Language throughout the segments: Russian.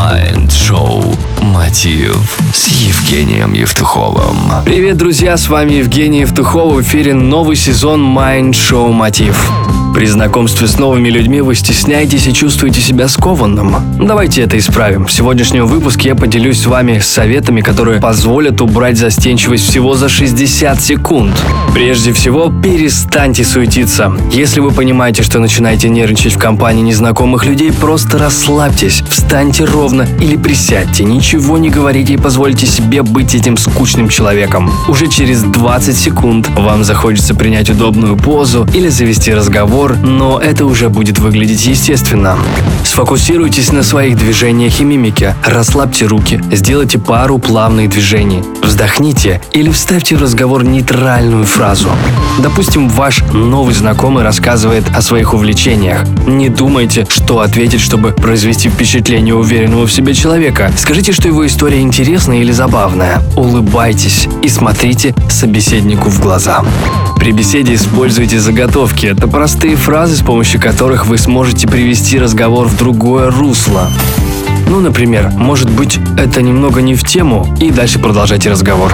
Mind Show Мотив с Евгением Евтуховым. Привет, друзья, с вами Евгений Евтухов. В эфире новый сезон Mind Show Мотив. При знакомстве с новыми людьми вы стесняетесь и чувствуете себя скованным. Давайте это исправим. В сегодняшнем выпуске я поделюсь с вами советами, которые позволят убрать застенчивость всего за 60 секунд. Прежде всего, перестаньте суетиться. Если вы понимаете, что начинаете нервничать в компании незнакомых людей, просто расслабьтесь, встаньте ровно или присядьте, ничего не говорите и позвольте себе быть этим скучным человеком. Уже через 20 секунд вам захочется принять удобную позу или завести разговор, но это уже будет выглядеть естественно. Сфокусируйтесь на своих движениях и мимике, расслабьте руки, сделайте пару плавных движений, вздохните или вставьте в разговор нейтральную фразу. Допустим, ваш новый знакомый рассказывает о своих увлечениях. Не думайте, что ответить, чтобы произвести впечатление уверенного в себе человека. Скажите, что его история интересная или забавная. Улыбайтесь и смотрите собеседнику в глаза. При беседе используйте заготовки. Это простые фразы, с помощью которых вы сможете привести разговор в другое русло. Ну, например, может быть, это немного не в тему, и дальше продолжайте разговор.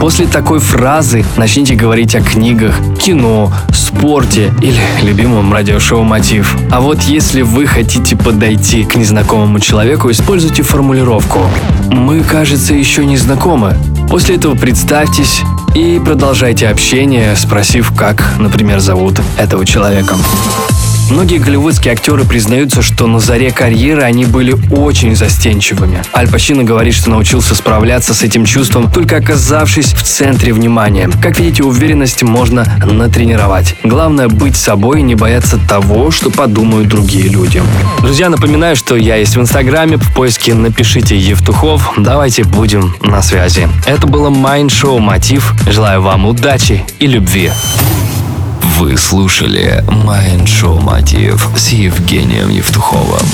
После такой фразы начните говорить о книгах, кино, спорте или любимом радиошоу «Мотив». А вот если вы хотите подойти к незнакомому человеку, используйте формулировку «Мы, кажется, еще не знакомы». После этого представьтесь и продолжайте общение, спросив, как, например, зовут этого человека. Многие голливудские актеры признаются, что на заре карьеры они были очень застенчивыми. Аль Пачино говорит, что научился справляться с этим чувством, только оказавшись в центре внимания. Как видите, уверенность можно натренировать. Главное быть собой и не бояться того, что подумают другие люди. Друзья, напоминаю, что я есть в Инстаграме. В поиске напишите Евтухов. Давайте будем на связи. Это было Mind Show Мотив. Желаю вам удачи и любви. Вы слушали Mind Show Мотив с Евгением Евтуховым.